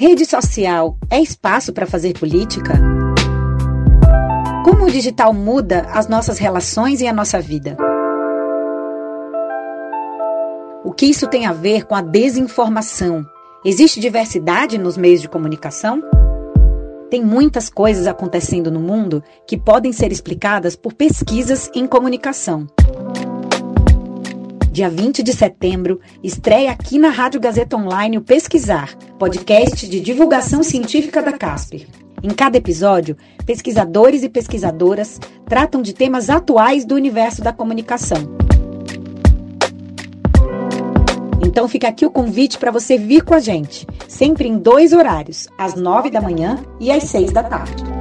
Rede social é espaço para fazer política? Como o digital muda as nossas relações e a nossa vida? O que isso tem a ver com a desinformação? Existe diversidade nos meios de comunicação? Tem muitas coisas acontecendo no mundo que podem ser explicadas por pesquisas em comunicação. Dia 20 de setembro, estreia aqui na Rádio Gazeta Online o Pesquisar, podcast de divulgação científica da Casper. Em cada episódio, pesquisadores e pesquisadoras tratam de temas atuais do universo da comunicação. Então fica aqui o convite para você vir com a gente, sempre em dois horários, às nove da manhã e às seis da tarde.